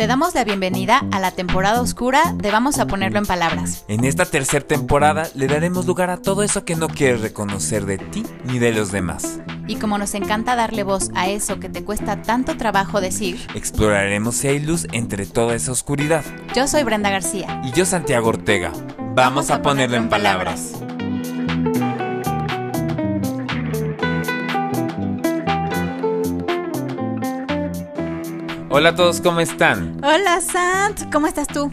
Te damos la bienvenida a la temporada oscura de Vamos a ponerlo en palabras. En esta tercera temporada le daremos lugar a todo eso que no quieres reconocer de ti ni de los demás. Y como nos encanta darle voz a eso que te cuesta tanto trabajo decir, exploraremos si hay luz entre toda esa oscuridad. Yo soy Brenda García. Y yo Santiago Ortega. Vamos, a, ponerlo, en palabras. Hola a todos, ¿cómo están? Hola Sant, ¿cómo estás tú?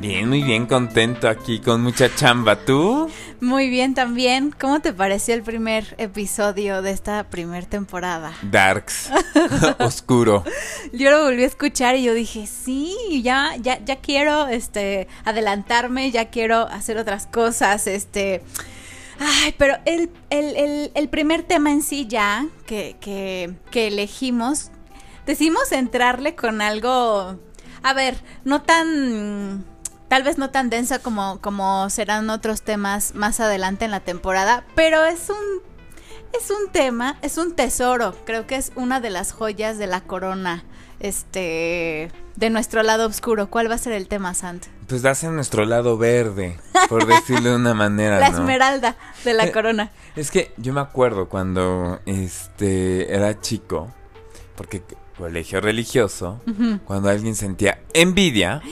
Bien, muy bien, contento aquí con mucha chamba. ¿Tú? Muy bien también. ¿Cómo te pareció el primer episodio de esta primer temporada? Darks. Oscuro. Yo lo volví a escuchar y yo dije, sí, ya, ya, ya quiero este adelantarme, ya quiero hacer otras cosas, este. Ay, pero el, el, el, primer tema en sí ya que, que, que elegimos decidimos entrarle con algo, a ver, no tan, tal vez no tan densa como, como serán otros temas más adelante en la temporada, pero es un, es un tema, es un tesoro, creo que es una de las joyas de la corona, este, de nuestro lado oscuro. ¿Cuál va a ser el tema, Sant? Pues hacia nuestro lado verde, por decirlo de una manera. La esmeralda de la corona. Es que yo me acuerdo cuando este era chico, porque colegio religioso, cuando alguien sentía envidia,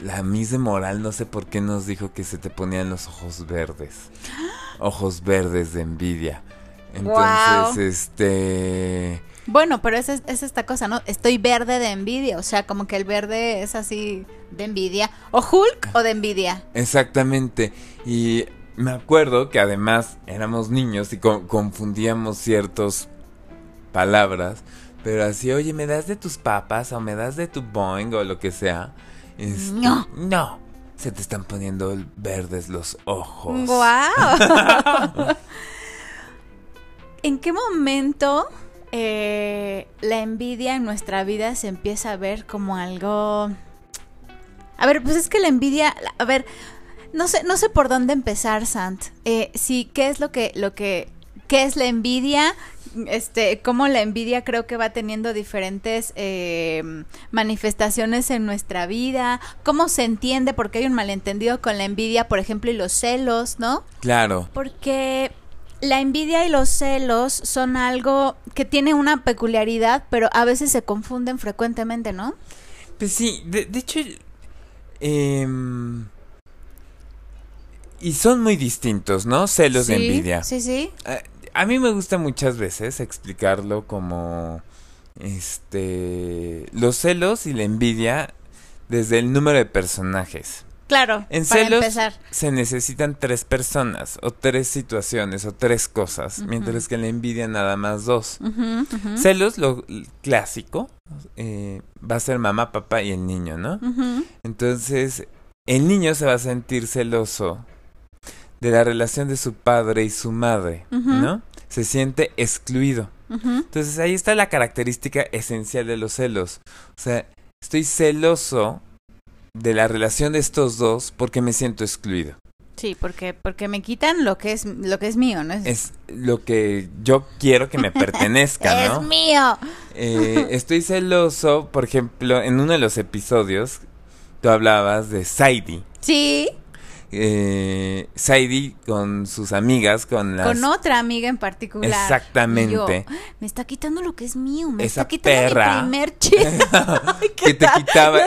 la Miss de Moral no sé por qué nos dijo que se te ponían los ojos verdes. Ojos verdes de envidia. Entonces, este... Bueno, pero es, es esta cosa, ¿no? Estoy verde de envidia, o sea, como que el verde es así de envidia. O Hulk o de envidia. Exactamente. Y me acuerdo que además éramos niños y confundíamos ciertas palabras. Pero así, oye, ¿me das de tus papas o me das de tu Boeing o lo que sea? no. No. Se te están poniendo verdes los ojos. ¡Wow! ¿En qué momento eh, la envidia en nuestra vida se empieza a ver como algo... A ver, pues es que la envidia... A ver, no sé, no sé por dónde empezar, Sant. Eh, sí, ¿qué es lo que, lo que, qué es la envidia? Este, cómo la envidia creo que va teniendo diferentes eh, manifestaciones en nuestra vida, cómo se entiende, porque hay un malentendido con la envidia, por ejemplo, y los celos, ¿no? Claro. Porque la envidia y los celos son algo que tiene una peculiaridad, pero a veces se confunden frecuentemente, ¿no? Pues sí, de, hecho... Em, y son muy distintos, ¿no? Celos de envidia. Sí, sí. Eh, a mí me gusta muchas veces explicarlo como este los celos y la envidia desde el número de personajes. Claro, en celos se necesitan tres personas o tres situaciones o tres cosas, mientras que en la envidia nada más dos. Celos, lo clásico, eh, va a ser mamá, papá y el niño, ¿no? Entonces, el niño se va a sentir celoso de la relación de su padre y su madre, ¿no? Se siente excluido. Entonces ahí está la característica esencial de los celos. O sea, estoy celoso de la relación de estos dos porque me siento excluido. Sí, porque porque me quitan lo que es lo que es mío, ¿no? Es, lo que yo quiero que me pertenezca, ¿no? es mío. Eh, estoy celoso, por ejemplo, en uno de los episodios tú hablabas de Saidi. Sí eh, Saidi con sus amigas, con las... Con otra amiga en particular. Exactamente. me está quitando lo que es mío, me Esa está quitando perra. el primer chisme. que te quitaba...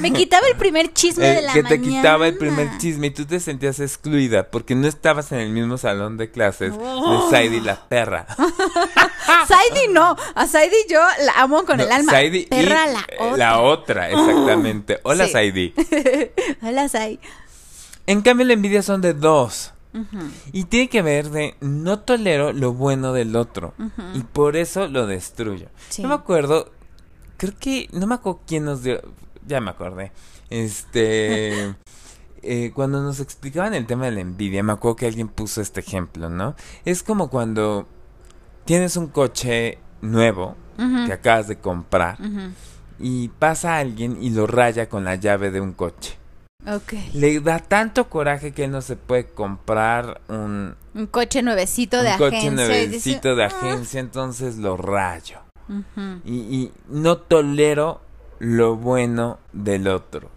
me quitaba el primer chisme de la Que te quitaba el primer chisme y tú te sentías excluida porque no estabas en el mismo salón de clases de oh. Saidi la perra. Saidi no, a Saidi yo la amo con el alma. Saidi perra la otra. La otra, exactamente. Hola Saidi. Hola Saidi. En cambio, la envidia son de dos. Y tiene que ver de no tolero lo bueno del otro. Y por eso lo destruyo. No me acuerdo. Creo que. No me acuerdo quién nos dio. Ya me acordé. Este. Eh, cuando nos explicaban el tema de la envidia, me acuerdo que alguien puso este ejemplo, ¿no? Es como cuando tienes un coche nuevo que acabas de comprar y pasa alguien y lo raya con la llave de un coche. Le da tanto coraje que él no se puede comprar un... Un coche nuevecito de agencia. Un coche nuevecito de ah". agencia, entonces lo rayo. y, no tolero lo bueno del otro.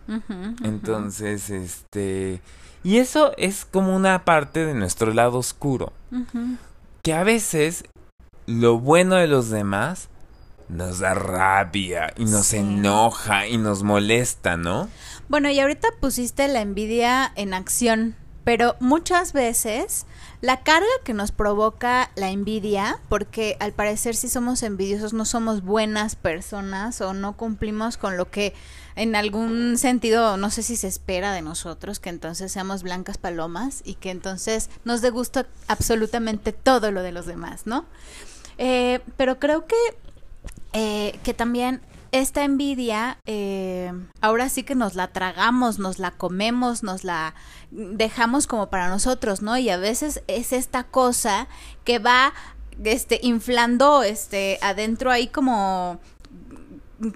Entonces, este... Y eso es como una parte de nuestro lado oscuro. Que a veces lo bueno de los demás nos da rabia y nos enoja y nos molesta, ¿no? Bueno, y ahorita pusiste la envidia en acción, pero muchas veces la carga que nos provoca la envidia, porque al parecer si somos envidiosos no somos buenas personas o no cumplimos con lo que en algún sentido, no sé si se espera de nosotros, que entonces seamos blancas palomas y que entonces nos dé gusto absolutamente todo lo de los demás, ¿no? Eh, pero creo que, eh, que también esta envidia, eh, ahora sí que nos la tragamos, nos la comemos, nos la dejamos como para nosotros, ¿no? Y a veces es esta cosa que va este inflando este adentro ahí como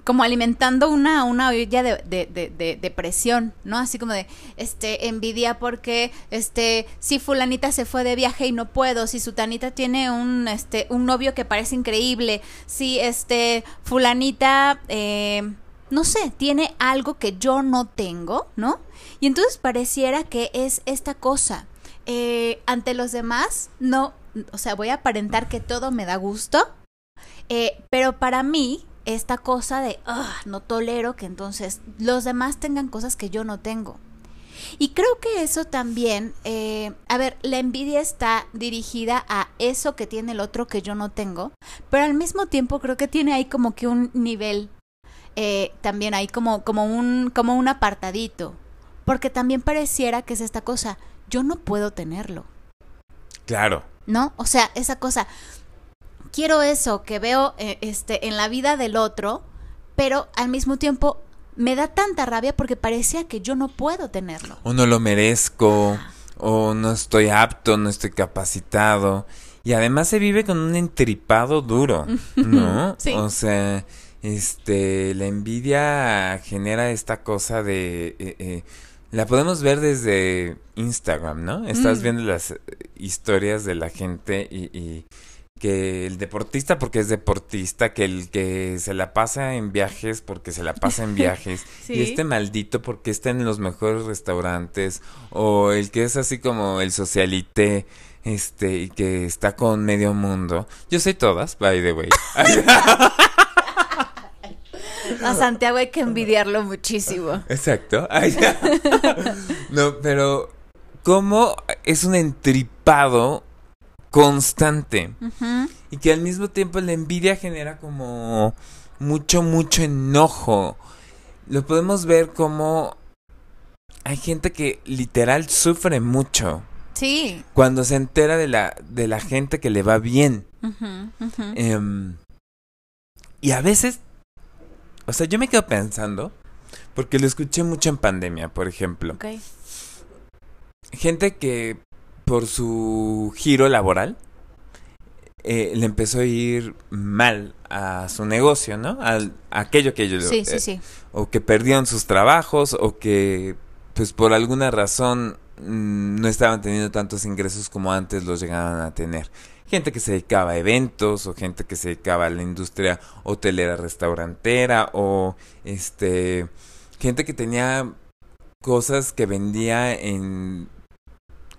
como alimentando una, una olla de, de, de, presión, ¿no? Así como de, este, envidia porque, este, si fulanita se fue de viaje y no puedo, si sutanita tiene un, este, un novio que parece increíble, si, este, fulanita, eh, no sé, tiene algo que yo no tengo, ¿no? Y entonces pareciera que es esta cosa. Eh, ante los demás, no, o sea, voy a aparentar que todo me da gusto, eh, pero para mí esta cosa de, no tolero que entonces los demás tengan cosas que yo no tengo. Y creo que eso también, eh, a ver, la envidia está dirigida a eso que tiene el otro que yo no tengo, pero al mismo tiempo creo que tiene ahí como que un nivel, eh, también hay como, como, un, como un apartadito, porque también pareciera que es esta cosa, yo no puedo tenerlo. Claro. ¿No? O sea, esa cosa, quiero eso que veo eh, este, en la vida del otro, pero al mismo tiempo me da tanta rabia porque parecía que yo no puedo tenerlo. O no lo merezco, o no estoy apto, no estoy capacitado. Y además se vive con un entripado duro, ¿no? sí. O sea, este, la envidia genera esta cosa de... Eh, eh, la podemos ver desde Instagram, ¿no? Estás mm. viendo las historias de la gente y que el deportista porque es deportista, que el que se la pasa en viajes porque se la pasa en viajes, y este maldito porque está en los mejores restaurantes, o el que es así como el socialite, este, y que está con medio mundo. Yo soy todas, by the way. A Santiago hay que envidiarlo muchísimo. Exacto. no, pero ¿cómo es un entripado constante. Y que al mismo tiempo la envidia genera como mucho, mucho enojo. Lo podemos ver como hay gente que literal sufre mucho. Sí. Cuando se entera de la, de la gente que le va bien. Em, y a veces, o sea, yo me quedo pensando, porque lo escuché mucho en pandemia, por ejemplo. Gente que por su giro laboral, eh, le empezó a ir mal a su negocio, ¿no? Al, aquello que ellos... Sí, sí, eh, sí. O que perdieron sus trabajos o que, pues por alguna razón, mm, no estaban teniendo tantos ingresos como antes los llegaban a tener. Gente que se dedicaba a eventos o gente que se dedicaba a la industria hotelera restaurantera o este gente que tenía cosas que vendía en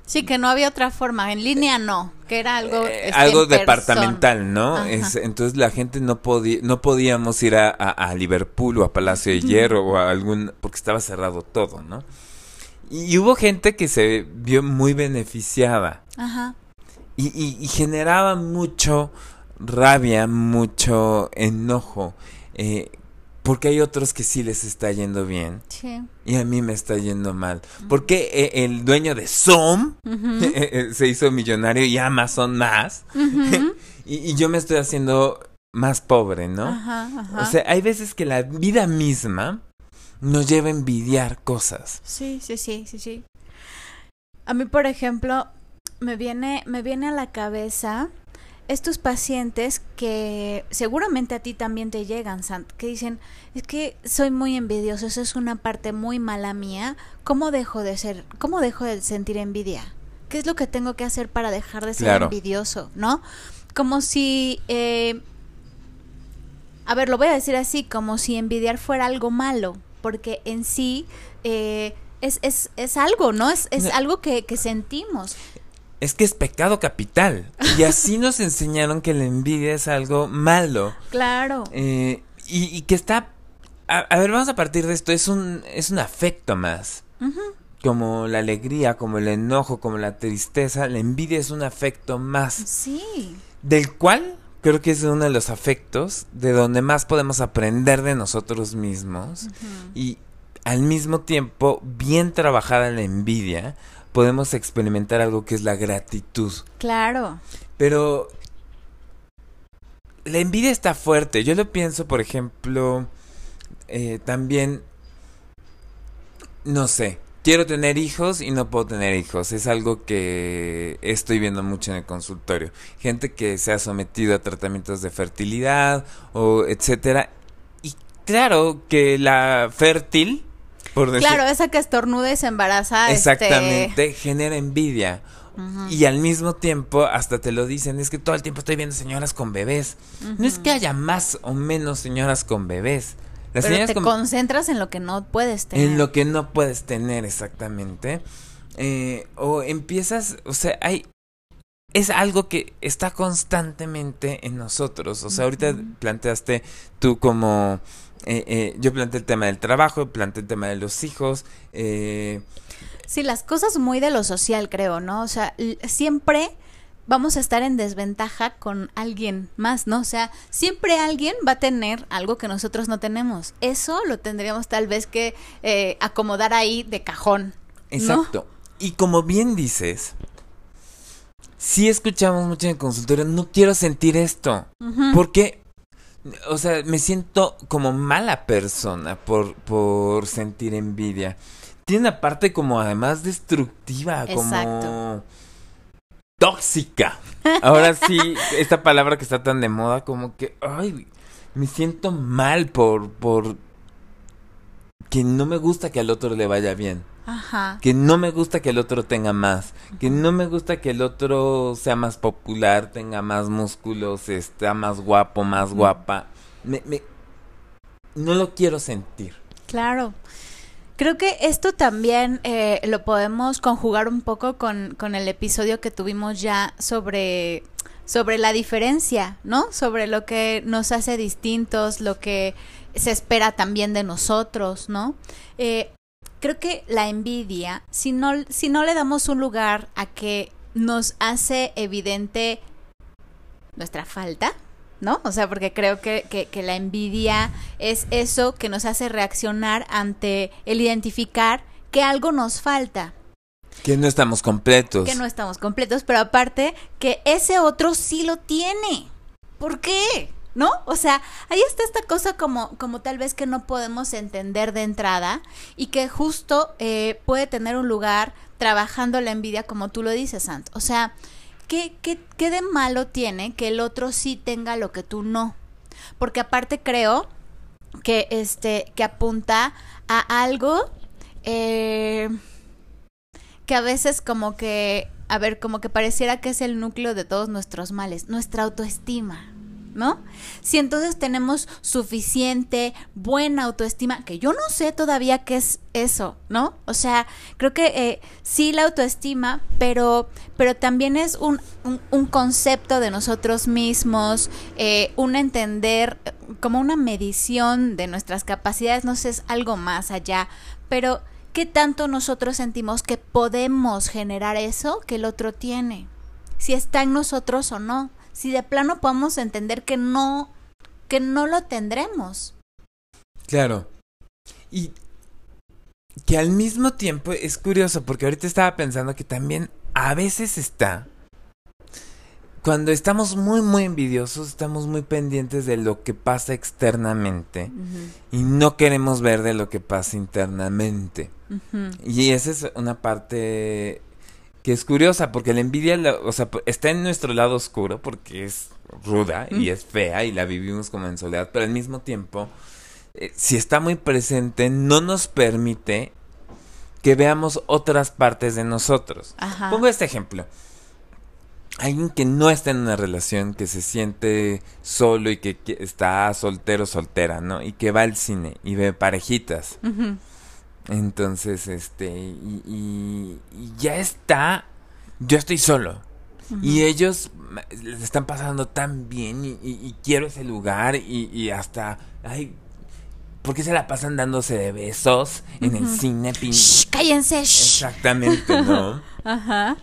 Sí, que no había otra forma, en línea no, que era algo eh, algo departamental, ¿no? Es, entonces la gente no podía no podíamos ir a, a, Liverpool o a Palacio de Hierro o a algún porque estaba cerrado todo, ¿no? Y, hubo gente que se vio muy beneficiada. Ajá. Y, y, y generaba mucho rabia, mucho enojo. Eh, porque hay otros que sí les está yendo bien. Sí. Y a mí me está yendo mal. Porque eh, el dueño de Zoom eh, eh, se hizo millonario y Amazon más. y, yo me estoy haciendo más pobre, ¿no? Ajá, ajá. O sea, hay veces que la vida misma nos lleva a envidiar cosas. Sí, sí, sí, sí, sí. A mí, por ejemplo, me viene, me viene a la cabeza estos pacientes que seguramente a ti también te llegan, Sant, que dicen, es que soy muy envidioso, eso es una parte muy mala mía, ¿cómo dejo de ser, cómo dejo de sentir envidia? ¿Qué es lo que tengo que hacer para dejar de ser envidioso, no? Como si, eh, a ver, lo voy a decir así, como si envidiar fuera algo malo, porque en sí eh, es, es, es, algo, ¿no? Es, es algo que, que sentimos es que es pecado capital. Y así nos enseñaron que la envidia es algo malo. Claro. Eh, y, que está... A, ver, vamos a partir de esto. Es un, es un afecto más. Como la alegría, como el enojo, como la tristeza. La envidia es un afecto más. Sí. Del cual creo que es uno de los afectos de donde más podemos aprender de nosotros mismos. Y al mismo tiempo, bien trabajada la envidia, podemos experimentar algo que es la gratitud. Claro. Pero la envidia está fuerte. Yo lo pienso, por ejemplo, eh, también, no sé, quiero tener hijos y no puedo tener hijos. Es algo que estoy viendo mucho en el consultorio. Gente que se ha sometido a tratamientos de fertilidad o etcétera. Y claro que la fértil claro, esa que estornuda y se embaraza. Este, Exactamente, genera envidia. Y al mismo tiempo, hasta te lo dicen, es que todo el tiempo estoy viendo señoras con bebés. No es que haya más o menos señoras con bebés. Pero te concentras en lo que no puedes tener. En lo que no puedes tener, exactamente. Eh, o empiezas, o sea, hay... Es algo que está constantemente en nosotros. O sea, ahorita planteaste tú como eh, eh, yo planteé el tema del trabajo, planteé el tema de los hijos. Eh, sí, las cosas muy de lo social, creo, ¿no? O sea, siempre vamos a estar en desventaja con alguien más, ¿no? O sea, siempre alguien va a tener algo que nosotros no tenemos. Eso lo tendríamos tal vez que eh, acomodar ahí de cajón. Exacto. Y como bien dices, si escuchamos mucho en el consultorio, no quiero sentir esto. Porque o sea, me siento como mala persona por, por sentir envidia. Tiene una parte como además destructiva, como tóxica. Ahora sí, esta palabra que está tan de moda, como que, ay, me siento mal por, por que no me gusta que al otro le vaya bien. Ajá. Que no me gusta que el otro tenga más. Que no me gusta que el otro sea más popular, tenga más músculos, esté más guapo, más guapa. Me, me, no lo quiero sentir. Claro. Creo que esto también eh, lo podemos conjugar un poco con, con el episodio que tuvimos ya sobre sobre la diferencia, ¿no? Sobre lo que nos hace distintos, lo que se espera también de nosotros, ¿no? Eh, creo que la envidia, si no, si no le damos un lugar a que nos hace evidente nuestra falta, ¿no? O sea, porque creo que, que, la envidia es eso que nos hace reaccionar ante el identificar que algo nos falta. Que no estamos completos. Que no estamos completos, pero aparte que ese otro sí lo tiene. ¿Por qué? ¿No? O sea, ahí está esta cosa como, como tal vez que no podemos entender de entrada y que justo eh, puede tener un lugar trabajando la envidia como tú lo dices, Sant. O sea, ¿qué, qué, qué de malo tiene que el otro sí tenga lo que tú no? Porque aparte creo que, este, que apunta a algo eh, que a veces como que, a ver, como que pareciera que es el núcleo de todos nuestros males, nuestra autoestima. ¿No? Si entonces tenemos suficiente buena autoestima, que yo no sé todavía qué es eso, ¿no? O sea, creo que eh, sí la autoestima, pero, pero también es un, un, concepto de nosotros mismos, eh, un entender como una medición de nuestras capacidades, no sé, es algo más allá, pero ¿qué tanto nosotros sentimos que podemos generar eso que el otro tiene? Si está en nosotros o no si de plano podemos entender que no, que no lo tendremos. Claro. Y que al mismo tiempo es curioso, porque ahorita estaba pensando que también a veces está. Cuando estamos muy, muy envidiosos, estamos muy pendientes de lo que pasa externamente y no queremos ver de lo que pasa internamente. Y esa es una parte que es curiosa porque la envidia, o sea, está en nuestro lado oscuro porque es ruda y es fea y la vivimos como en soledad, pero al mismo tiempo, eh, si está muy presente, no nos permite que veamos otras partes de nosotros. Pongo este ejemplo. alguien que no está en una relación, que se siente solo y que, está soltero, soltera, ¿no? Y que va al cine y ve parejitas. Entonces, este, y, ya está, yo estoy solo. Y ellos les están pasando tan bien y, quiero ese lugar y, hasta, ay, ¿por qué se la pasan dándose de besos en el cine? Shh, cállense. Exactamente, ¿no? Ajá.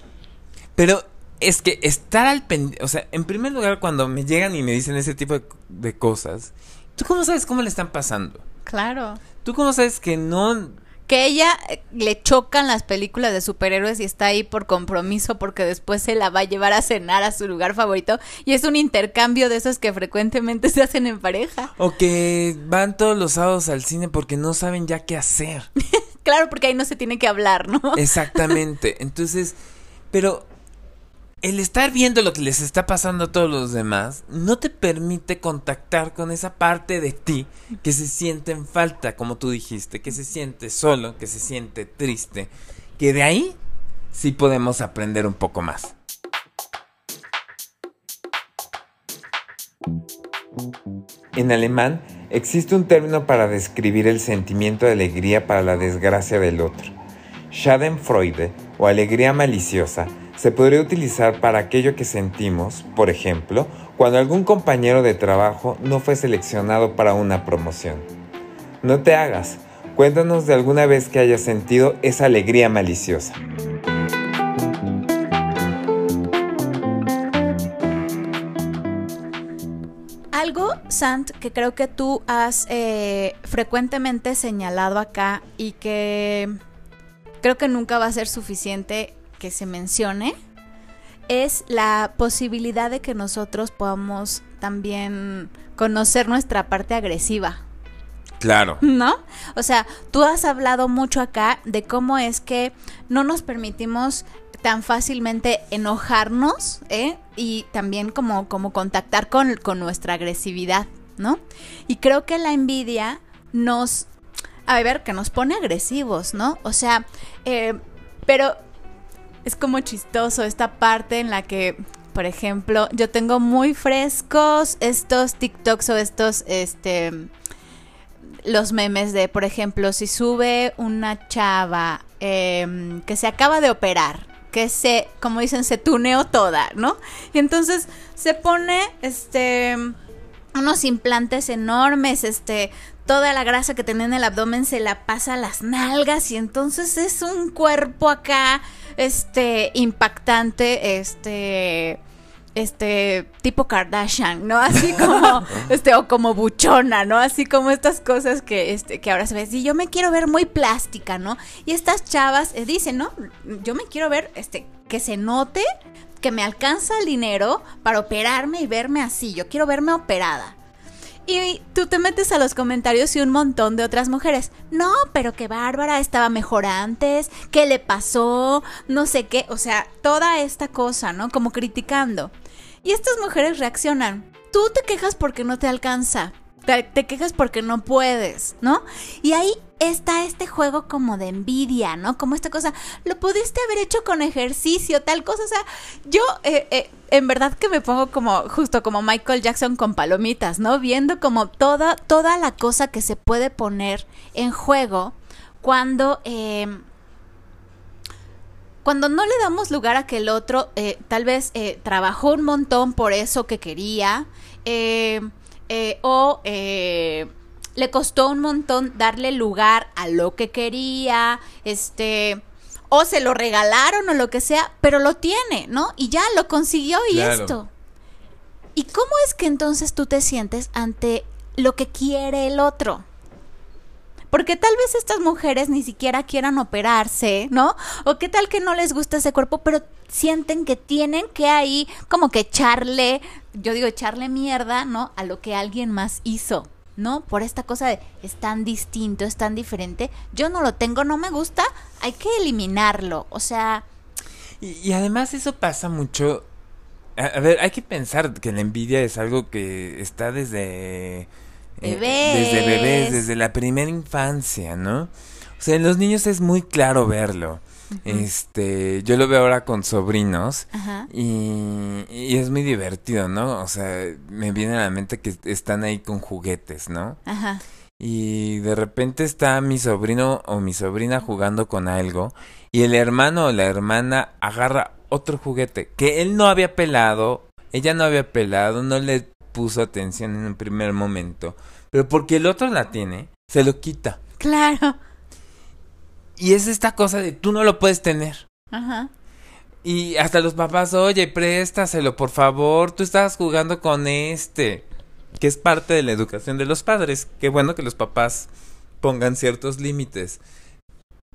Pero es que estar al pendiente, o sea, en primer lugar, cuando me llegan y me dicen ese tipo de, cosas, ¿tú cómo sabes cómo le están pasando? Claro. ¿Tú cómo sabes que no que ella eh, le chocan las películas de superhéroes y está ahí por compromiso porque después se la va a llevar a cenar a su lugar favorito y es un intercambio de esos que frecuentemente se hacen en pareja. O que van todos los sábados al cine porque no saben ya qué hacer. claro, porque ahí no se tiene que hablar, ¿no? Exactamente. Entonces, pero el estar viendo lo que les está pasando a todos los demás no te permite contactar con esa parte de ti que se siente en falta, como tú dijiste, que se siente solo, que se siente triste, que de ahí sí podemos aprender un poco más. En alemán existe un término para describir el sentimiento de alegría para la desgracia del otro. Schadenfreude o alegría maliciosa se podría utilizar para aquello que sentimos, por ejemplo, cuando algún compañero de trabajo no fue seleccionado para una promoción. No te hagas, cuéntanos de alguna vez que hayas sentido esa alegría maliciosa. Algo, Sant, que creo que tú has eh, frecuentemente señalado acá y que creo que nunca va a ser suficiente que se mencione es la posibilidad de que nosotros podamos también conocer nuestra parte agresiva. Claro. ¿No? O sea, tú has hablado mucho acá de cómo es que no nos permitimos tan fácilmente enojarnos, ¿eh? Y también como, como contactar con, con nuestra agresividad, ¿no? Y creo que la envidia nos, a ver, que nos pone agresivos, ¿no? O sea, eh, pero es como chistoso esta parte en la que, por ejemplo, yo tengo muy frescos estos TikToks o estos, este, los memes de, por ejemplo, si sube una chava em, que se acaba de operar, que se, como dicen, se tuneó toda, ¿no? Y entonces se pone, este, unos implantes enormes, este, toda la grasa que tenía en el abdomen se la pasa a las nalgas y entonces es un cuerpo acá este impactante, este este tipo Kardashian, ¿no? Así como este o como buchona, ¿no? Así como estas cosas que este que ahora se ve, y yo me quiero ver muy plástica, ¿no? Y estas chavas eh, dicen, "No, yo me quiero ver este que se note que me alcanza el dinero para operarme y verme así, yo quiero verme operada." Y tú te metes a los comentarios y un montón de otras mujeres. No, pero que Bárbara estaba mejor antes. ¿Qué le pasó? No sé qué. O sea, toda esta cosa, ¿no? Como criticando. Y estas mujeres reaccionan. Tú te quejas porque no te alcanza. Te, quejas porque no puedes, ¿no? Y ahí está este juego como de envidia, ¿no? Como esta cosa, lo pudiste haber hecho con ejercicio, tal cosa. O sea, yo eh, eh, en verdad que me pongo como, justo como Michael Jackson con palomitas, ¿no? Viendo como toda, toda la cosa que se puede poner en juego cuando... Eh, cuando no le damos lugar a que el otro tal vez trabajó un montón por eso que quería, o le costó un montón darle lugar a lo que quería, este, o se lo regalaron o lo que sea, pero lo tiene, ¿no? Y ya lo consiguió y esto. ¿Y cómo es que entonces tú te sientes ante lo que quiere el otro? Porque tal vez estas mujeres ni siquiera quieran operarse, ¿no? O qué tal que no les gusta ese cuerpo, pero sienten que tienen que ahí como que echarle, yo digo echarle mierda, ¿no? A lo que alguien más hizo. ¿No? Por esta cosa de es tan distinto, es tan diferente, yo no lo tengo, no me gusta, hay que eliminarlo, o sea... Y, además eso pasa mucho, a, ver, hay que pensar que la envidia es algo que está desde eh, desde bebés, desde la primera infancia, ¿no? O sea, en los niños es muy claro verlo. Este, yo lo veo ahora con sobrinos Y, y, es muy divertido, ¿no? O sea, me viene a la mente que están ahí con juguetes, ¿no? Ajá. Y de repente está mi sobrino o mi sobrina jugando con algo y el hermano o la hermana agarra otro juguete que él no había pelado, ella no había pelado, no le puso atención en un primer momento, pero porque el otro la tiene, se lo quita. Claro. Y es esta cosa de tú no lo puedes tener. Ajá. Y hasta los papás, oye, préstaselo, por favor, tú estabas jugando con este, que es parte de la educación de los padres. Qué bueno que los papás pongan ciertos límites.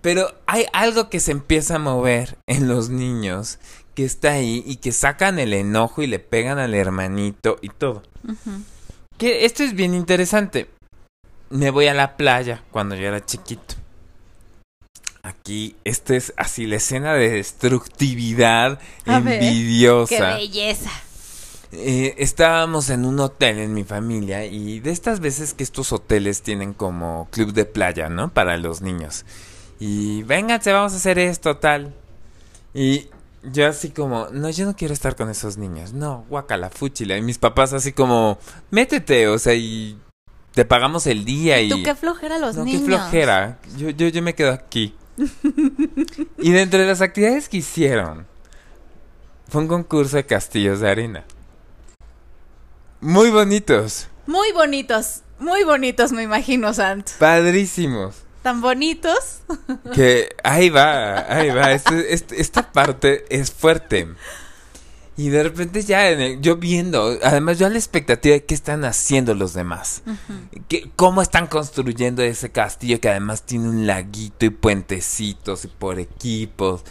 Pero hay algo que se empieza a mover en los niños que está ahí y que sacan el enojo y le pegan al hermanito y todo. Que esto es bien interesante. Me voy a la playa cuando yo era chiquito. Aquí, esta es así la escena de destructividad envidiosa. ¡Qué belleza! Eh, estábamos en un hotel en mi familia y de estas veces que estos hoteles tienen como club de playa, ¿no? Para los niños. Y vénganse, vamos a hacer esto, tal. Y yo así como, no, yo no quiero estar con esos niños. No, guacala, fúchila. Y mis papás así como, métete, o sea, y te pagamos el día y... ¿Tú qué flojera los niños? qué flojera. Yo, yo, yo me quedo aquí y dentro de las actividades que hicieron, fue un concurso de castillos de arena. Muy bonitos. Muy bonitos, muy bonitos, me imagino, Sant. Padrísimos. Tan bonitos. Que ahí va, ahí va. Este, este, esta parte es fuerte. Y de repente ya yo viendo, además yo a la expectativa de qué están haciendo los demás. cómo están construyendo ese castillo que además tiene un laguito y puentecitos y por equipos.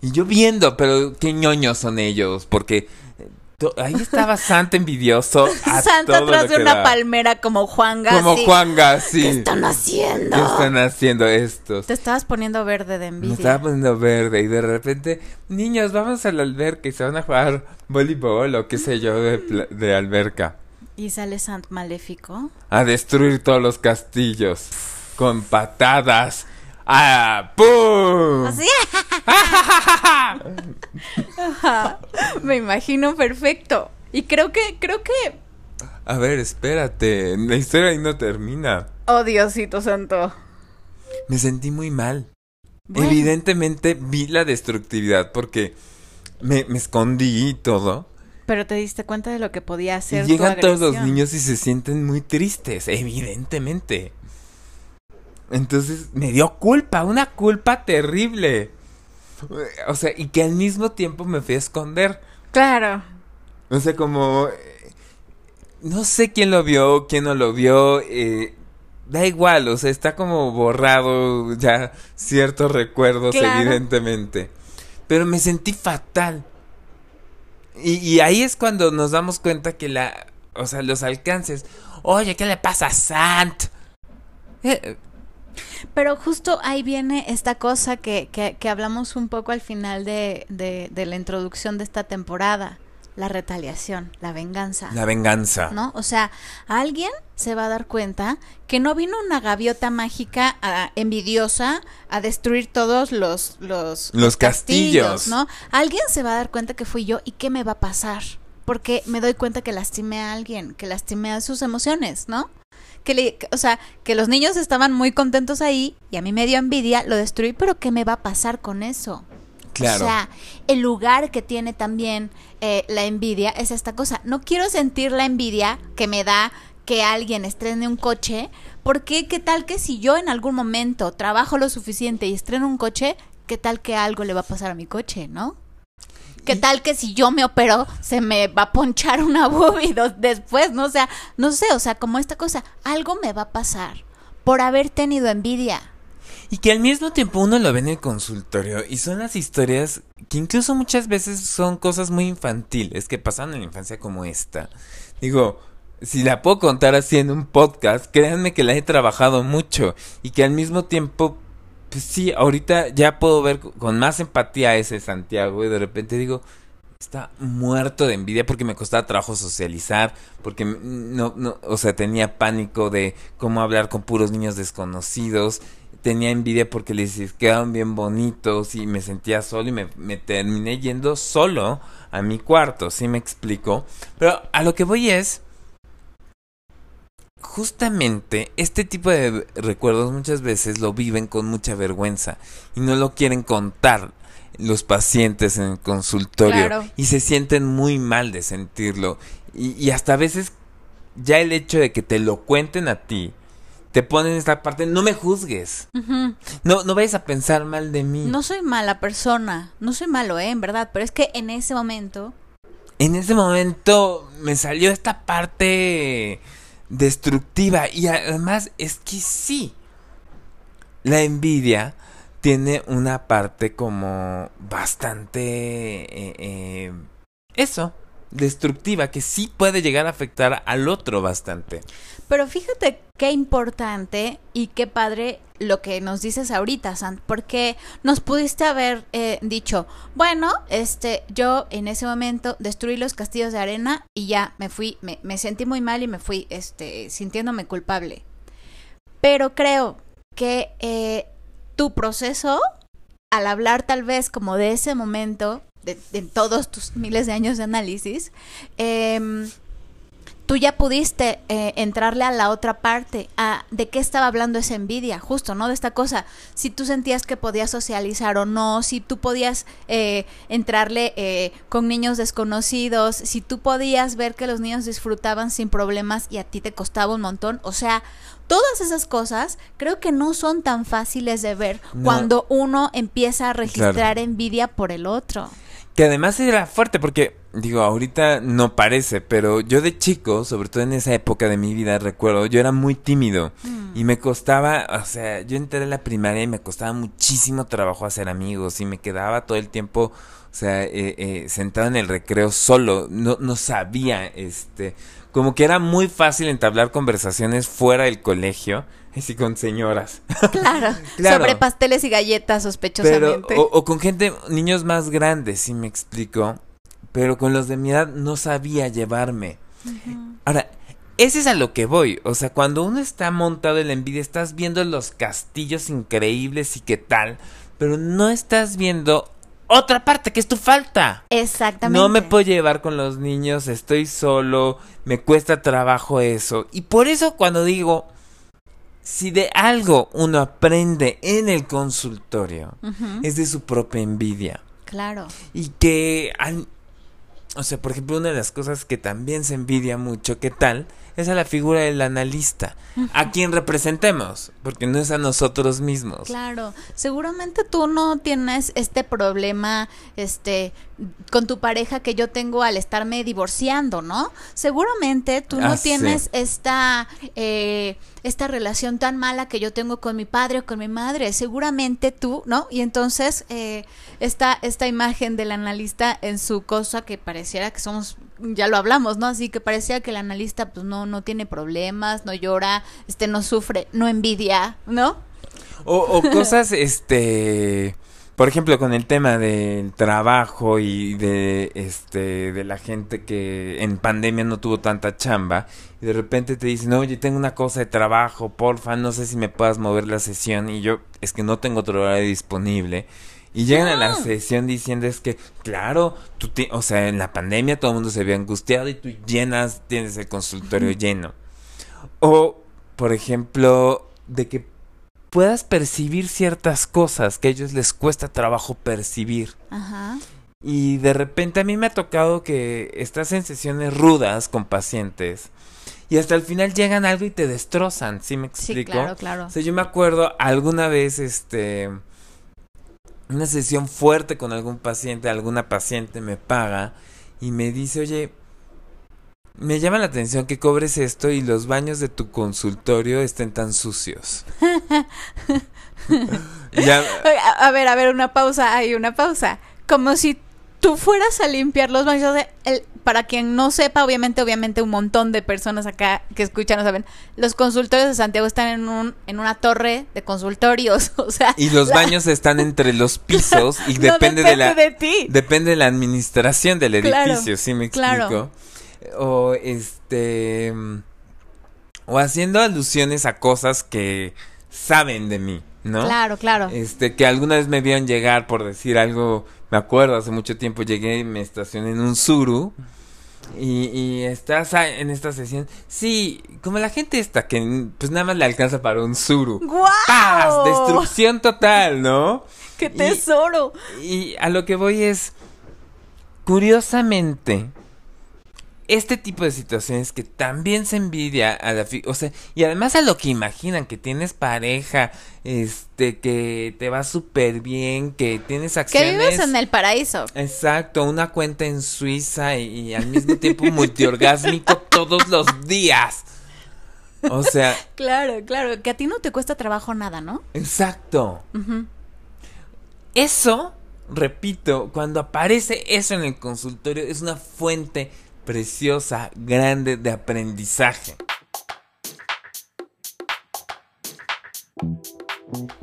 Y yo viendo, pero qué ñoños son ellos, porque Ahí estaba Santa envidioso. Santa atrás de una palmera como Juan Gassi. Como Juan Gassi. ¿Qué están haciendo? ¿Qué están haciendo estos? Te estabas poniendo verde de envidia. Me estaba poniendo verde y de repente, niños, vamos al alberca y se van a jugar voleibol o qué sé yo de, de alberca. ¿Y sale Sant maléfico? A destruir todos los castillos con patadas ¡Ah! ¡Pum! ¿Así? Me imagino perfecto. Y creo que, creo que. A ver, espérate. La historia ahí no termina. Oh, Diosito santo. Me sentí muy mal. Evidentemente vi la destructividad porque me, escondí y todo. Pero te diste cuenta de lo que podía hacer. Y llegan todos los niños y se sienten muy tristes, evidentemente. Entonces me dio culpa, una culpa terrible. O sea, y que al mismo tiempo me fui a esconder. Claro. O sea, como... Eh, no sé quién lo vio, quién no lo vio. Eh, da igual, o sea, está como borrado ya ciertos recuerdos, evidentemente. Pero me sentí fatal. Y, y, ahí es cuando nos damos cuenta que la... O sea, los alcances. Oye, ¿qué le pasa a Sant? Eh, pero justo ahí viene esta cosa que, que, hablamos un poco al final de, de, la introducción de esta temporada. La retaliación, la venganza. La venganza. ¿No? O sea, alguien se va a dar cuenta que no vino una gaviota mágica envidiosa a destruir todos los, los, los castillos, ¿no? Alguien se va a dar cuenta que fui yo y qué me va a pasar. Porque me doy cuenta que lastimé a alguien, que lastimé a sus emociones, ¿no? Que le, o sea, que los niños estaban muy contentos ahí y a mí me dio envidia, lo destruí, pero ¿qué me va a pasar con eso? Claro. O sea, el lugar que tiene también eh, la envidia es esta cosa. No quiero sentir la envidia que me da que alguien estrene un coche, porque qué tal que si yo en algún momento trabajo lo suficiente y estreno un coche, qué tal que algo le va a pasar a mi coche, ¿no? ¿Qué tal que si yo me opero se me va a ponchar una boobie después? No, o sea, no sé, o sea, como esta cosa, algo me va a pasar por haber tenido envidia. Y que al mismo tiempo uno lo ve en el consultorio y son las historias que incluso muchas veces son cosas muy infantiles que pasan en la infancia como esta. Digo, si la puedo contar así en un podcast, créanme que la he trabajado mucho y que al mismo tiempo pues sí, ahorita ya puedo ver con más empatía a ese Santiago y de repente digo, está muerto de envidia porque me costaba trabajo socializar, porque no, no, o sea, tenía pánico de cómo hablar con puros niños desconocidos, tenía envidia porque les quedaban bien bonitos y me sentía solo y me, me terminé yendo solo a mi cuarto, ¿sí me explico? Pero a lo que voy es justamente este tipo de recuerdos muchas veces lo viven con mucha vergüenza y no lo quieren contar los pacientes en el consultorio y se sienten muy mal de sentirlo y, hasta a veces ya el hecho de que te lo cuenten a ti te ponen esta parte, no me juzgues. No, no vayas a pensar mal de mí. No soy mala persona, no soy malo, ¿eh? En verdad, pero es que en ese momento... En ese momento me salió esta parte destructiva y además es que sí, la envidia tiene una parte como bastante... Eh, eh, eso, destructiva, que sí puede llegar a afectar al otro bastante. Pero fíjate qué importante y qué padre lo que nos dices ahorita, Sant, porque nos pudiste haber eh, dicho, bueno, este, yo en ese momento destruí los castillos de arena y ya me fui, me, sentí muy mal y me fui, este, sintiéndome culpable. Pero creo que tu proceso, al hablar tal vez como de ese momento, de, todos tus miles de años de análisis, eh, tú ya pudiste eh, entrarle a la otra parte, a de qué estaba hablando esa envidia, justo, ¿no? De esta cosa, si tú sentías que podías socializar o no, si tú podías eh, entrarle eh, con niños desconocidos, si tú podías ver que los niños disfrutaban sin problemas y a ti te costaba un montón, o sea, todas esas cosas creo que no son tan fáciles de ver cuando uno empieza a registrar envidia por el otro. Que además era fuerte porque, digo, ahorita no parece, pero yo de chico, sobre todo en esa época de mi vida, recuerdo, yo era muy tímido y me costaba, o sea, yo entré a la primaria y me costaba muchísimo trabajo hacer amigos y me quedaba todo el tiempo, o sea, eh, eh, sentado en el recreo solo, no, no sabía, este, como que era muy fácil entablar conversaciones fuera del colegio Así con señoras. Claro, Sobre pasteles y galletas, sospechosamente. o, con gente, niños más grandes, si me explico. Pero con los de mi edad no sabía llevarme. Ahora, ese es a lo que voy. O sea, cuando uno está montado en la envidia, estás viendo los castillos increíbles y qué tal. Pero no estás viendo otra parte que es tu falta. Exactamente. No me puedo llevar con los niños, estoy solo, me cuesta trabajo eso. Y por eso cuando digo, si de algo uno aprende en el consultorio, es de su propia envidia. Claro. Y que, o sea, por ejemplo, una de las cosas que también se envidia mucho, ¿qué tal? Es a la figura del analista, a quien representemos, porque no es a nosotros mismos. Claro, seguramente tú no tienes este problema, este, con tu pareja que yo tengo al estarme divorciando, ¿no? Seguramente tú no ah, tienes esta, eh, esta relación tan mala que yo tengo con mi padre o con mi madre. Seguramente tú, ¿no? Y entonces eh, esta, esta imagen del analista en su cosa que pareciera que somos ya lo hablamos, ¿no? Así que parecía que el analista pues no, no tiene problemas, no llora, este no sufre, no envidia, ¿no? O, cosas, este, por ejemplo, con el tema del trabajo y de, este, de la gente que en pandemia no tuvo tanta chamba y de repente te dicen, oye, tengo una cosa de trabajo, porfa, no sé si me puedas mover la sesión y yo, es que no tengo otro horario disponible y llegan a la ah. sesión diciendo es que, claro, tú o sea, en la pandemia todo el mundo se había angustiado y tú llenas, tienes el consultorio lleno. O, por ejemplo, de que puedas percibir ciertas cosas que a ellos les cuesta trabajo percibir. Ajá. Y de repente a mí me ha tocado que estás en sesiones rudas con pacientes y hasta el final llegan algo y te destrozan, ¿sí me explico? Sí, claro, claro. O sea, yo me acuerdo alguna vez, este, una sesión fuerte con algún paciente, alguna paciente me paga y me dice, oye, me llama la atención que cobres esto y los baños de tu consultorio estén tan sucios. A ver, a ver, una pausa, hay una pausa. Como si tú fueras a limpiar los baños de el, para quien no sepa, obviamente, obviamente un montón de personas acá que escuchan no saben, los consultorios de Santiago están en un en una torre de consultorios, o sea, y los baños están entre los pisos y depende, de la ti. depende de la administración del edificio, ¿sí me explico? O este o haciendo alusiones a cosas que saben de mí. ¿no? Claro, claro. Este, que alguna vez me vieron llegar por decir algo, me acuerdo, hace mucho tiempo llegué y me estacioné en un Suru. Y, y estás en esta sesión. Sí, como la gente esta que pues nada más le alcanza para un Suru. ¡Guau! Destrucción total, ¿no? ¡Qué tesoro! y a lo que voy es. Curiosamente, este tipo de situaciones que también se envidia a la o sea, y además a lo que imaginan que tienes pareja, este que te va súper bien, que tienes acciones Que vives en el paraíso. Exacto, una cuenta en Suiza y, al mismo tiempo multiorgásmico todos los días. O sea, claro, claro, que a ti no te cuesta trabajo nada, ¿no? Exacto. Eso, repito, cuando aparece eso en el consultorio es una fuente preciosa, grande de aprendizaje.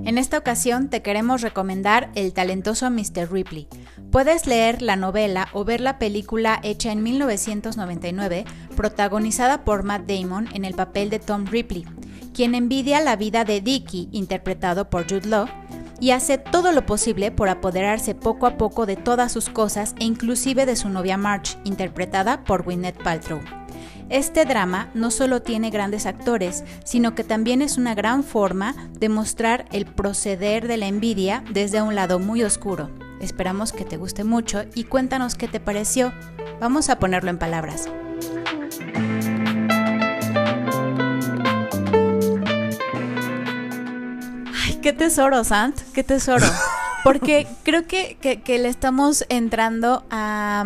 En esta ocasión te queremos recomendar El talentoso Mr. Ripley. Puedes leer la novela o ver la película hecha en 1999, protagonizada por Matt Damon en el papel de Tom Ripley, quien envidia la vida de Dickie, interpretado por Jude Law, y hace todo lo posible por apoderarse poco a poco de todas sus cosas e inclusive de su novia March, interpretada por Gwyneth Paltrow. Este drama no solo tiene grandes actores, sino que también es una gran forma de mostrar el proceder de la envidia desde un lado muy oscuro. Esperamos que te guste mucho y cuéntanos qué te pareció. Vamos a ponerlo en palabras. Qué tesoro, Sant, qué tesoro. Porque creo que, le estamos entrando a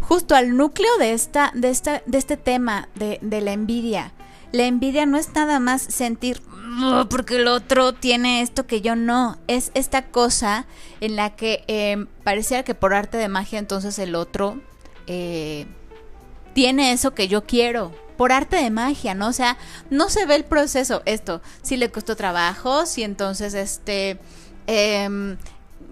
justo al núcleo de esta, de esta, de este tema de, la envidia. La envidia no es nada más sentir porque el otro tiene esto que yo no. Es esta cosa en la que eh, parecía que por arte de magia entonces el otro eh, tiene eso que yo quiero por arte de magia, ¿no? O sea, no se ve el proceso. Esto, si le costó trabajo, si entonces, este, em,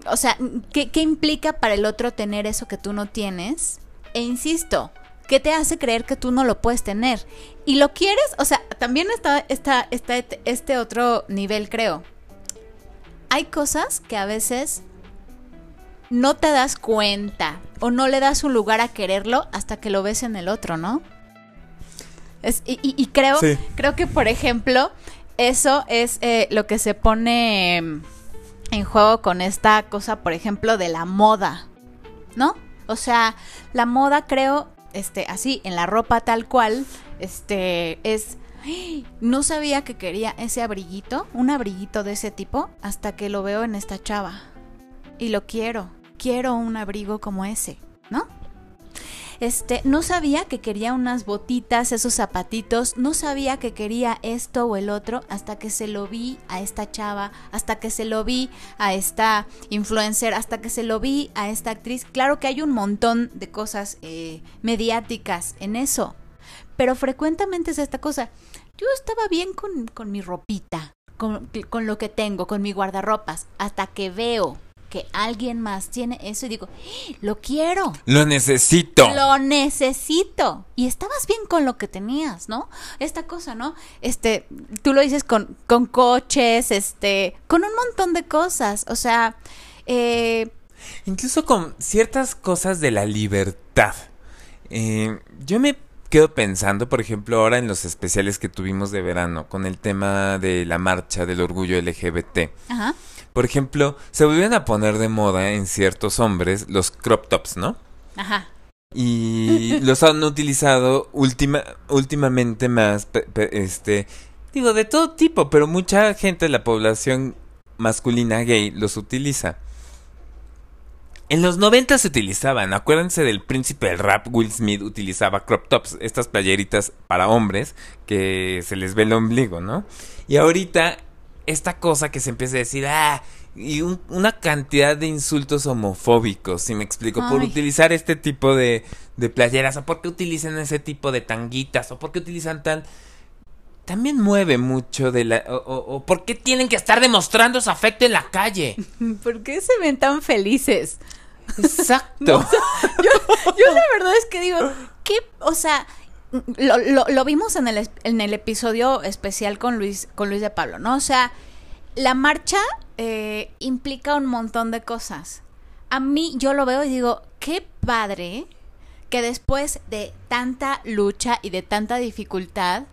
o sea, ¿qué, ¿qué, implica para el otro tener eso que tú no tienes? E insisto, ¿qué te hace creer que tú no lo puedes tener? Y lo quieres, o sea, también está, está, está este otro nivel, creo. Hay cosas que a veces no te das cuenta o no le das un lugar a quererlo hasta que lo ves en el otro, ¿no? Y, creo, creo que, por ejemplo, eso es eh, lo que se pone en juego con esta cosa, por ejemplo, de la moda, ¿no? O sea, la moda creo, este, así, en la ropa tal cual, este, es... No sabía que quería ese abriguito, un abriguito de ese tipo, hasta que lo veo en esta chava. Y lo quiero, quiero un abrigo como ese, ¿no? Este, no sabía que quería unas botitas, esos zapatitos, no sabía que quería esto o el otro hasta que se lo vi a esta chava, hasta que se lo vi a esta influencer, hasta que se lo vi a esta actriz. Claro que hay un montón de cosas eh, mediáticas en eso, pero frecuentemente es esta cosa. Yo estaba bien con, con mi ropita, con, con lo que tengo, con mi guardarropas, hasta que veo que alguien más tiene eso y digo, ¡Ah! lo quiero. Lo necesito. Lo necesito. Y estabas bien con lo que tenías, ¿no? Esta cosa, ¿no? Este, tú lo dices con, con coches, este, con un montón de cosas. O sea, eh, Incluso con ciertas cosas de la libertad. Eh, yo me quedo pensando, por ejemplo, ahora en los especiales que tuvimos de verano, con el tema de la marcha del orgullo LGBT. Ajá. Por ejemplo, se volvieron a poner de moda en ciertos hombres los crop tops, ¿no? Ajá. Y los han utilizado última, últimamente más, este, digo, de todo tipo, pero mucha gente de la población masculina gay los utiliza. En los 90 se utilizaban, acuérdense del príncipe del rap, Will Smith utilizaba crop tops, estas playeritas para hombres que se les ve el ombligo, ¿no? Y ahorita esta cosa que se empieza a decir, ah, y una cantidad de insultos homofóbicos, si me explico, por utilizar este tipo de, de playeras, o por qué utilizan ese tipo de tanguitas, o por qué utilizan tal... También mueve mucho de la... O, o, por qué tienen que estar demostrando su afecto en la calle. ¿Por qué se ven tan felices? Exacto. yo, yo la verdad es que digo, ¿qué? O sea, lo, lo, vimos en el, en el episodio especial con Luis, con Luis de Pablo, ¿no? O sea, la marcha eh, implica un montón de cosas. A mí yo lo veo y digo, qué padre que después de tanta lucha y de tanta dificultad,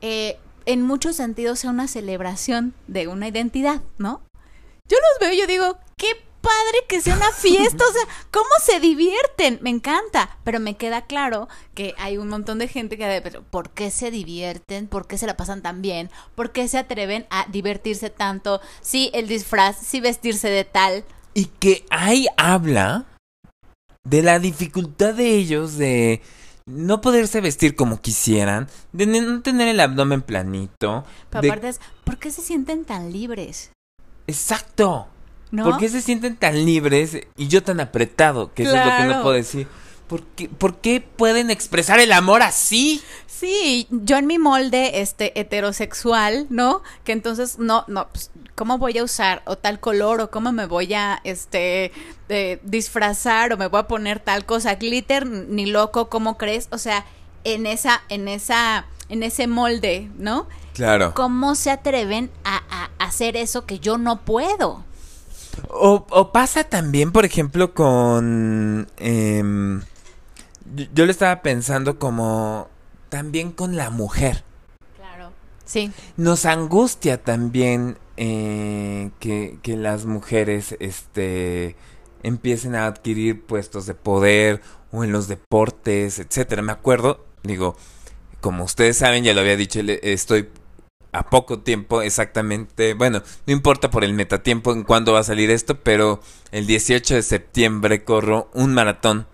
eh, en muchos sentidos sea una celebración de una identidad, ¿no? Yo los veo y yo digo, qué padre que sea una fiesta, o sea, ¿cómo se divierten? Me encanta, pero me queda claro que hay un montón de gente que, pero ¿por qué se divierten? ¿Por qué se la pasan tan bien? ¿Por qué se atreven a divertirse tanto? Sí, el disfraz, sí vestirse de tal. Y que ahí habla de la dificultad de ellos de no poderse vestir como quisieran, de no tener el abdomen planito. Pero aparte es, ¿por qué se sienten tan libres? Exacto. ¿No? ¿Por qué se sienten tan libres y yo tan apretado? Que eso es lo que no puedo decir. ¿Por qué, ¿Por qué pueden expresar el amor así? Sí, yo en mi molde este heterosexual, ¿no? Que entonces no no pues, cómo voy a usar o tal color o cómo me voy a este eh, disfrazar o me voy a poner tal cosa, glitter ni loco, ¿cómo crees? O sea, en esa en esa en ese molde, ¿no? Claro. ¿Cómo se atreven a, a hacer eso que yo no puedo? O, o pasa también, por ejemplo, con eh, yo, lo estaba pensando como también con la mujer. Claro. Sí. Nos angustia también eh, que, que las mujeres este, empiecen a adquirir puestos de poder o en los deportes, etcétera. Me acuerdo, digo, como ustedes saben, ya lo había dicho, estoy a poco tiempo exactamente, bueno, no importa por el metatiempo en cuándo va a salir esto, pero el 18 de septiembre corro un maratón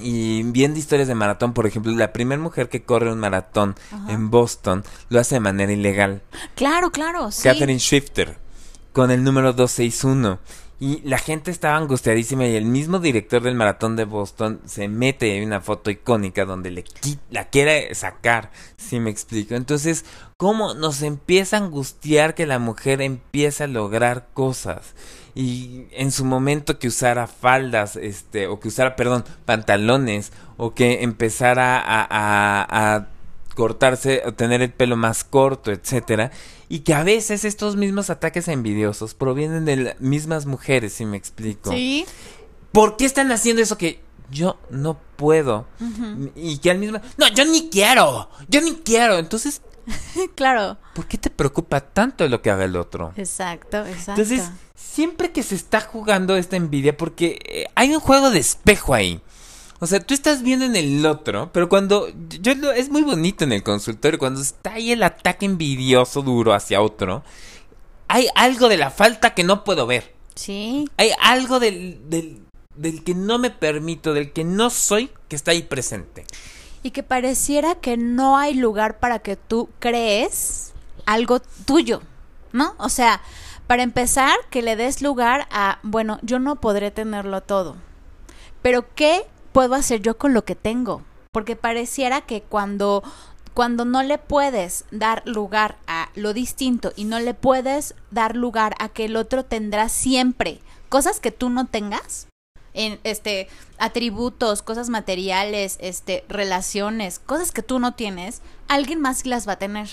y viendo historias de maratón, por ejemplo, la primera mujer que corre un maratón en Boston lo hace de manera ilegal. Claro, claro, sí. Catherine Shifter, con el número 261. Y la gente estaba angustiadísima y el mismo director del maratón de Boston se mete en una foto icónica donde le la quiere sacar, si me explico. Entonces, ¿cómo nos empieza a angustiar que la mujer empiece a lograr cosas? y en su momento que usara faldas, este, o que usara, perdón, pantalones, o que empezara a, a cortarse o tener el pelo más corto, etcétera, y que a veces estos mismos ataques envidiosos provienen de las mismas mujeres, si me explico. Sí. ¿Por qué están haciendo eso que yo no puedo? Y que al mismo, no, yo ni quiero, yo ni quiero. Entonces, claro. ¿Por qué te preocupa tanto lo que haga el otro? Exacto, exacto. Entonces, siempre que se está jugando esta envidia, porque eh, hay un juego de espejo ahí. O sea, tú estás viendo en el otro, pero cuando yo es muy bonito en el consultorio cuando está ahí el ataque envidioso duro hacia otro, hay algo de la falta que no puedo ver. Sí. Hay algo del, del, del que no me permito, del que no soy, que está ahí presente. Y que pareciera que no hay lugar para que tú crees algo tuyo, ¿no? O sea, para empezar, que le des lugar a, bueno, yo no podré tenerlo todo, pero ¿qué puedo hacer yo con lo que tengo? Porque pareciera que cuando cuando no le puedes dar lugar a lo distinto y no le puedes dar lugar a que el otro tendrá siempre cosas que tú no tengas, en este atributos, cosas materiales, este relaciones, cosas que tú no tienes, alguien más las va a tener.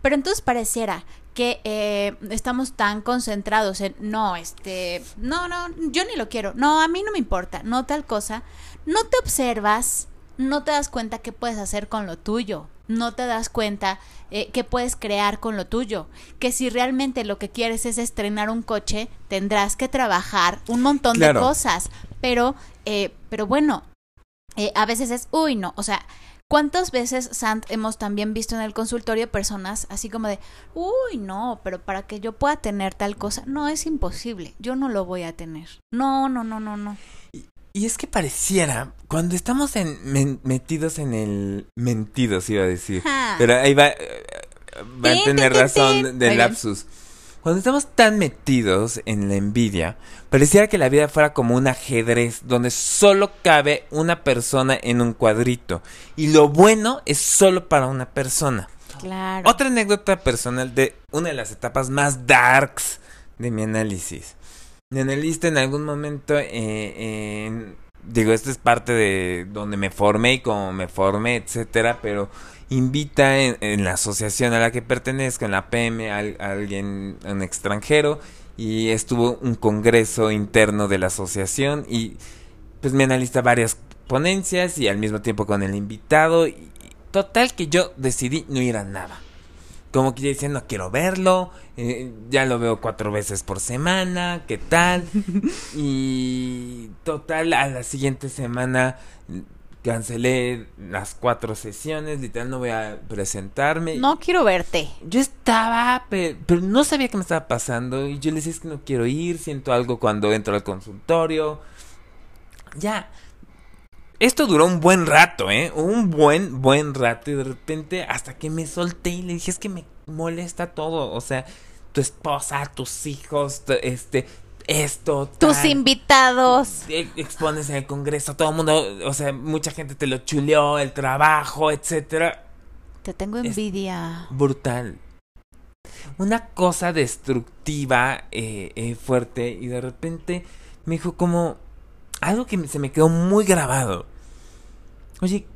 Pero entonces pareciera que eh, estamos tan concentrados en no, este, no, no, yo ni lo quiero, no, a mí no me importa, no tal cosa, no te observas, no te das cuenta qué puedes hacer con lo tuyo, no te das cuenta eh, qué puedes crear con lo tuyo, que si realmente lo que quieres es estrenar un coche, tendrás que trabajar un montón de cosas, pero, eh, pero bueno, a veces es, uy, no, o sea, ¿Cuántas veces, Sant, hemos también visto en el consultorio personas así como de, uy, no, pero para que yo pueda tener tal cosa, no es imposible, yo no lo voy a tener. No, no, no, no, no. Y, es que pareciera, cuando estamos en, metidos en el mentidos, iba a decir, pero ahí va, eh, va a tener razón del lapsus. Cuando estamos tan metidos en la envidia, pareciera que la vida fuera como un ajedrez donde solo cabe una persona en un cuadrito y lo bueno es solo para una persona. Claro. Otra anécdota personal de una de las etapas más darks de mi análisis. Mi analista en algún momento, eh, digo, esto es parte de donde me formé y cómo me formé, etcétera, pero invita en, la asociación a la que pertenezco, en la PM, a, alguien, un extranjero, y estuvo un congreso interno de la asociación y pues me analiza varias ponencias y al mismo tiempo con el invitado. Y, total que yo decidí no ir a nada. Como que diciendo, no quiero verlo, eh, ya lo veo cuatro veces por semana, ¿qué tal? y total, a la siguiente semana cancelé las cuatro sesiones, literal no voy a presentarme. No quiero verte. Yo estaba, pero, no sabía qué me estaba pasando y yo le decía es que no quiero ir, siento algo cuando entro al consultorio. Ya. Esto duró un buen rato, ¿eh? Un buen, buen rato y de repente hasta que me solté y le dije es que me molesta todo, o sea, tu esposa, tus hijos, este, esto. Tus invitados. Expones en el congreso, todo el mundo, o sea, mucha gente te lo chuleó, el trabajo, etcétera. Te tengo envidia. brutal. Una cosa destructiva, eh, eh, fuerte, y de repente me dijo como algo que se me quedó muy grabado. Oye,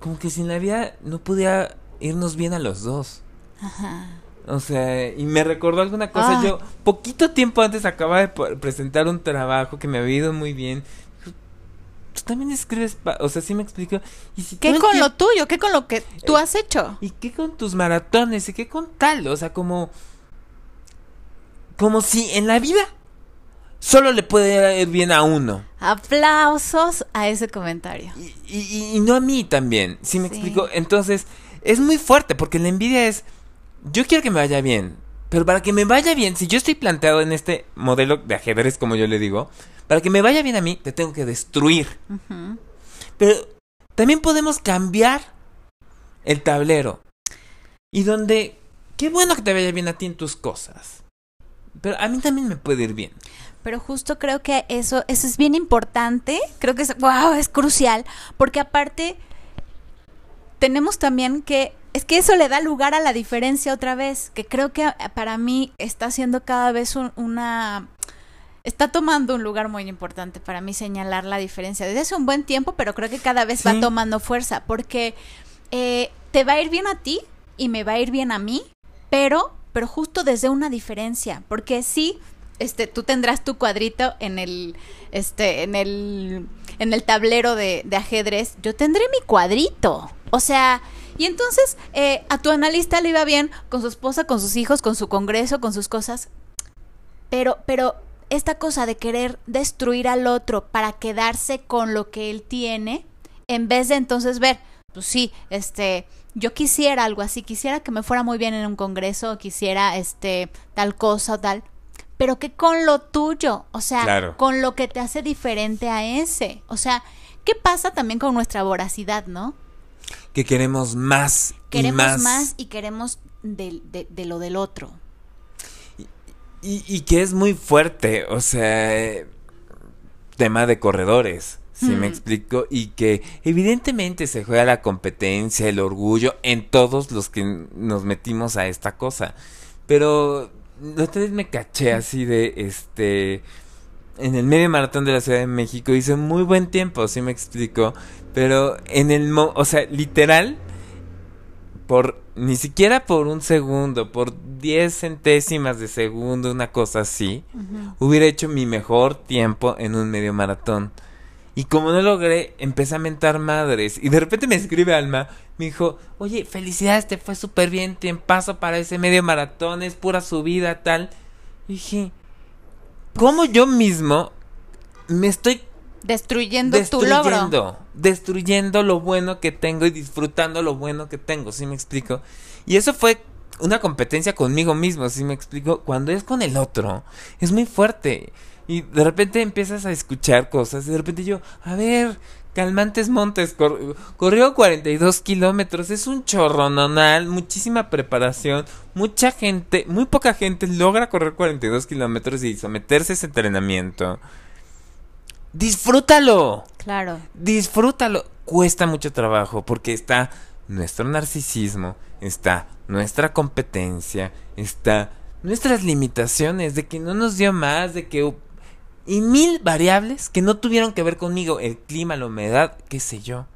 como que sin la vida no podía irnos bien a los dos. Ajá. O sea, y me recordó alguna cosa. Ah. Yo, poquito tiempo antes acababa de presentar un trabajo que me había ido muy bien. Tú también escribes, o sea, sí me explico. ¿Y si ¿Qué con lo tuyo? ¿Qué con lo que tú has hecho? ¿Y qué con tus maratones? ¿Y qué con tal? O sea, como. Como si en la vida solo le puede ir bien a uno. Aplausos a ese comentario. Y, y, no a mí también, ¿sí me explico? Entonces, es muy fuerte porque la envidia es yo quiero que me vaya bien. Pero para que me vaya bien, si yo estoy planteado en este modelo de ajedrez, como yo le digo, para que me vaya bien a mí, te tengo que destruir. Pero también podemos cambiar el tablero. Y donde, qué bueno que te vaya bien a ti en tus cosas. Pero a mí también me puede ir bien. Pero justo creo que eso, eso es bien importante. Creo que es, wow, es crucial. Porque aparte, tenemos también que es que eso le da lugar a la diferencia otra vez, que creo que para mí está siendo cada vez una... Está tomando un lugar muy importante para mí señalar la diferencia. Desde hace un buen tiempo, pero creo que cada vez va tomando fuerza, porque eh, te va a ir bien a ti y me va a ir bien a mí, pero, pero justo desde una diferencia, porque sí, este, tú tendrás tu cuadrito en el, este, en el, en el tablero de, de ajedrez, yo tendré mi cuadrito, o sea, y entonces eh, a tu analista le iba bien con su esposa, con sus hijos, con su congreso, con sus cosas. Pero, pero esta cosa de querer destruir al otro para quedarse con lo que él tiene, en vez de entonces ver, pues sí, este, yo quisiera algo así, quisiera que me fuera muy bien en un congreso, quisiera este tal cosa o tal, pero que con lo tuyo, o sea, con lo que te hace diferente a ese. O sea, ¿qué pasa también con nuestra voracidad, no? Que queremos más queremos y más. más y queremos de, de, lo del otro. Y, y, que es muy fuerte, o sea, tema de corredores, si me hmm. explico, y que evidentemente se juega la competencia, el orgullo en todos los que nos metimos a esta cosa. Pero la otra vez me caché así de este en el medio maratón de la Ciudad de México hice muy buen tiempo, si me explico. Pero en el, o sea, literal, por ni siquiera por un segundo, por diez centésimas de segundo, una cosa así, hubiera hecho mi mejor tiempo en un medio maratón. Y como no logré, empecé a mentar madres. Y de repente me escribe Alma, me dijo, oye, felicidades, te fue súper bien, paso para ese medio maratón, es pura subida, tal. Y dije, ¿cómo yo mismo me estoy Destruyendo, tu logro. Destruyendo lo bueno que tengo y disfrutando lo bueno que tengo, ¿sí me explico? Y eso fue una competencia conmigo mismo, ¿sí me explico? Cuando es con el otro, es muy fuerte. Y de repente empiezas a escuchar cosas y de repente yo, a ver, Calmantes Montes corrió 42 kilómetros, es un chorrononal, muchísima preparación, mucha gente, muy poca gente logra correr 42 kilómetros y someterse a ese entrenamiento disfrútalo. Claro. Disfrútalo. Cuesta mucho trabajo porque está nuestro narcisismo, está nuestra competencia, está nuestras limitaciones de que no nos dio más, de que y mil variables que no tuvieron que ver conmigo, el clima, la humedad, qué sé yo.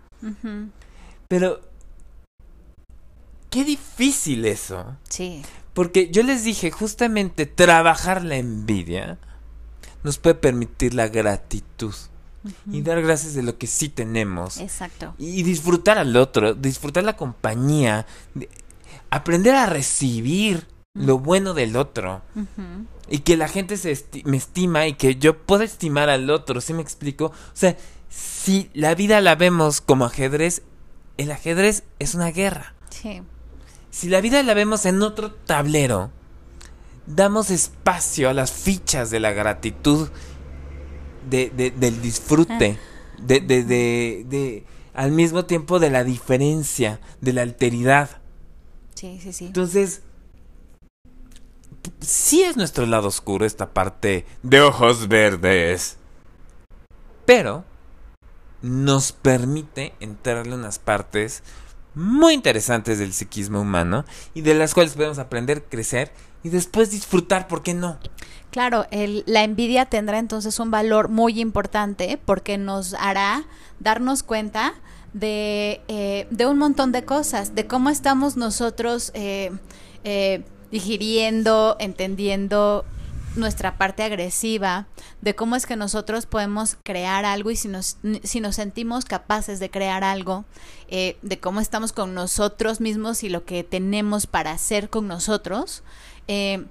Pero qué difícil eso. Sí. Porque yo les dije, justamente trabajar la envidia nos puede permitir la gratitud. Y dar gracias de lo que sí tenemos. Exacto. Y disfrutar al otro, disfrutar la compañía, aprender a recibir lo bueno del otro. Y que la gente se me estima y que yo pueda estimar al otro, ¿sí me explico? O sea, si la vida la vemos como ajedrez, el ajedrez es una guerra. Sí. Si la vida la vemos en otro tablero, damos espacio a las fichas de la gratitud, de, del disfrute, ah. de, de, de, al mismo tiempo de la diferencia, de la alteridad. Sí, sí, sí. Entonces, sí es nuestro lado oscuro esta parte de ojos verdes. Pero nos permite entrarle unas partes muy interesantes del psiquismo humano y de las cuales podemos aprender, crecer y después disfrutar, ¿por qué no? Claro, la envidia tendrá entonces un valor muy importante porque nos hará darnos cuenta de, eh, de un montón de cosas, de cómo estamos nosotros eh, eh, digiriendo, entendiendo nuestra parte agresiva, de cómo es que nosotros podemos crear algo y si nos, si nos sentimos capaces de crear algo, eh, de cómo estamos con nosotros mismos y lo que tenemos para hacer con nosotros, eh,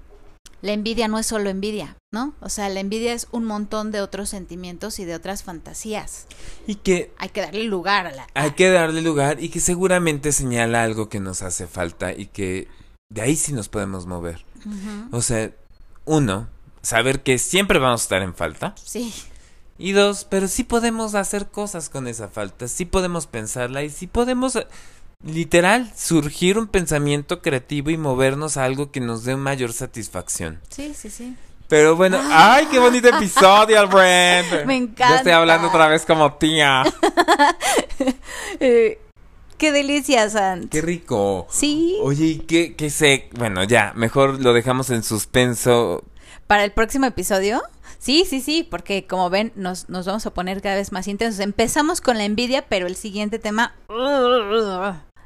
la envidia no es solo envidia, ¿no? O sea, la envidia es un montón de otros sentimientos y de otras fantasías. Y que... Hay que darle lugar a la... Hay que darle lugar y que seguramente señala algo que nos hace falta y que de ahí sí nos podemos mover. O sea, uno, saber que siempre vamos a estar en falta. Sí. Y dos, pero sí podemos hacer cosas con esa falta, sí podemos pensarla y sí podemos literal surgir un pensamiento creativo y movernos a algo que nos dé mayor satisfacción. Sí, sí, sí. Pero bueno, ah. ¡ay, qué bonito episodio, Brent! Me encanta. Ya estoy hablando otra vez como tía. eh, Qué delicia, Sant. Qué rico. Sí. Oye, qué, qué sé. Bueno, ya, mejor lo dejamos en suspenso. ¿Para el próximo episodio? Sí, sí, sí, porque como ven, nos, nos vamos a poner cada vez más intensos. Empezamos con la envidia, pero el siguiente tema.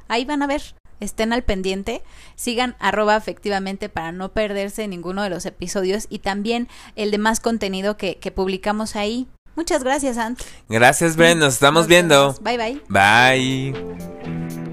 Ahí van a ver. Estén al pendiente, sigan arroba efectivamente para no perderse ninguno de los episodios y también el de más contenido que, que publicamos ahí. Muchas gracias, Ant. Gracias, Ben. Nos estamos viendo. Bye, bye. Bye.